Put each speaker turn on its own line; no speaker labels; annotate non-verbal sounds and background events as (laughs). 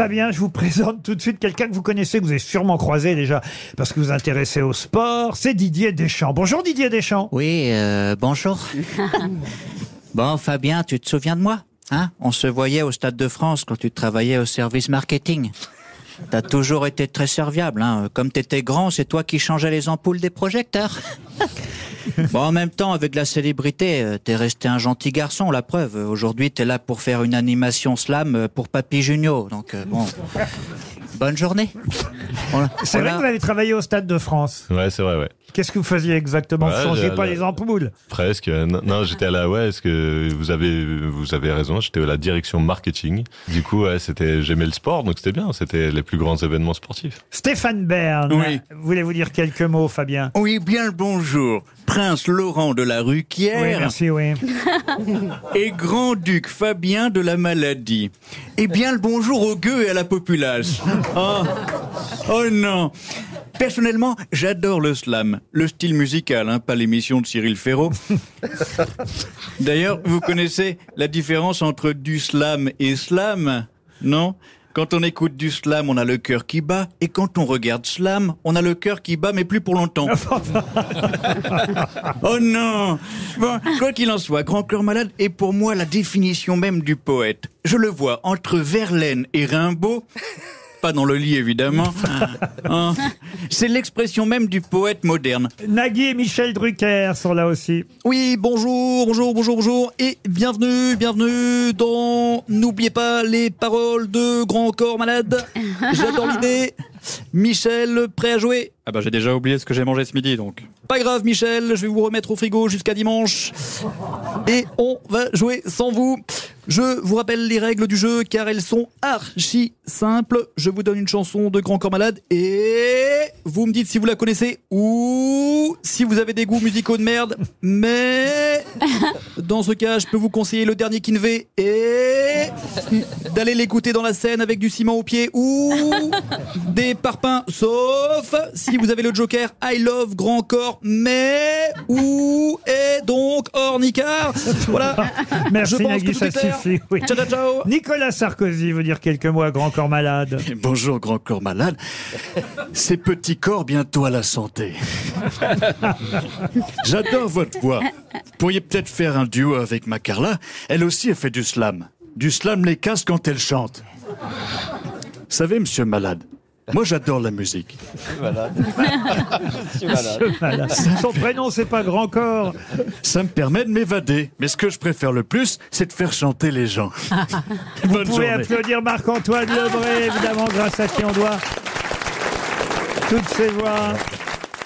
Fabien, je vous présente tout de suite quelqu'un que vous connaissez, que vous avez sûrement croisé déjà, parce que vous vous intéressez au sport. C'est Didier Deschamps. Bonjour Didier Deschamps.
Oui, euh, bonjour. (laughs) bon, Fabien, tu te souviens de moi hein? On se voyait au Stade de France quand tu travaillais au service marketing. T'as toujours été très serviable. Hein. Comme t'étais grand, c'est toi qui changeais les ampoules des projecteurs. (laughs) (laughs) Bon, en même temps, avec la célébrité, euh, t'es resté un gentil garçon, la preuve. Aujourd'hui, t'es là pour faire une animation slam euh, pour Papy Junio. Donc, euh, bon. Bonne journée. (laughs)
C'est vrai que vous avez travaillé au Stade de France.
Ouais, c'est vrai, ouais.
Qu'est-ce que vous faisiez exactement Vous
Ouais,
changez
j'ai-
pas
la-
les ampoules
Presque. Euh, Non, non, j'étais à la ouais, est-ce que vous avez vous avez raison, j'étais à la direction marketing. Du coup, ouais, c'était j'aimais le sport, donc c'était bien, c'était les plus grands événements sportifs.
Stéphane Bern,
Oui.
voulez-vous dire quelques mots, Fabien?
Oui, bien le bonjour. Prince Laurent de la
Oui,
Ruquière
merci, oui. (laughs)
et grand-duc Fabien de la Maladie. Et bien le bonjour aux gueux et à la populace. (laughs) Oh, oh non. Personnellement, j'adore le slam, le style musical, hein, pas l'émission de Cyril Ferraud. (laughs) D'ailleurs, vous connaissez la différence entre du slam et slam, non? Quand on écoute du slam, on a le cœur qui bat, et quand on regarde slam, on a le cœur qui bat, mais plus pour longtemps. (laughs) Oh non Bon, quoi qu'il en soit, Grand Cœur Malade est pour moi la définition même du poète. Je le vois entre Verlaine et Rimbaud. Pas dans le lit, évidemment. (laughs) Hein. C'est l'expression même du poète moderne.
Nagui et Michel Drucker sont là aussi.
Oui, bonjour, bonjour, bonjour, bonjour, et bienvenue, bienvenue dans N'oubliez pas les paroles de Grand Corps Malade. (laughs) J'adore l'idée. Michel, prêt à jouer Ah bah j'ai déjà oublié ce que j'ai mangé ce midi, donc. Pas grave, Michel, je vais vous remettre au frigo jusqu'à dimanche. Et on va jouer sans vous. Je vous rappelle les règles du jeu car elles sont archi simples. Je vous donne une chanson de Grand Corps Malade et vous me dites si vous la connaissez ou si vous avez des goûts musicaux de merde. Mais (laughs) dans ce cas, je peux vous conseiller le dernier Kinvé et (laughs) d'aller l'écouter dans la scène avec du ciment au pied ou (laughs) des parpaings, sauf si vous avez le Joker I Love Grand Corps, mais ou et donc Ornicard. Voilà. (laughs)
Merci
Je pense
Nagui,
que tout
ça
est clair.
suffit. oui.
Ciao, ciao, ciao.
Nicolas Sarkozy veut dire quelques mots à Grand Corps Malade.
Bonjour grand corps malade. Ces petits corps bientôt à la santé. J'adore votre voix. Vous pourriez peut-être faire un duo avec ma Carla. Elle aussi a fait du slam. Du slam les casse quand elle chante. Vous savez, monsieur malade, moi j'adore la musique.
Malade. Son prénom, c'est pas Grand Corps.
Ça me permet de m'évader. Mais ce que je préfère le plus, c'est de faire chanter les gens. (laughs) Bonne
Vous pouvez
journée.
applaudir Marc-Antoine Lebré, évidemment, grâce à qui on doit toutes ces voix.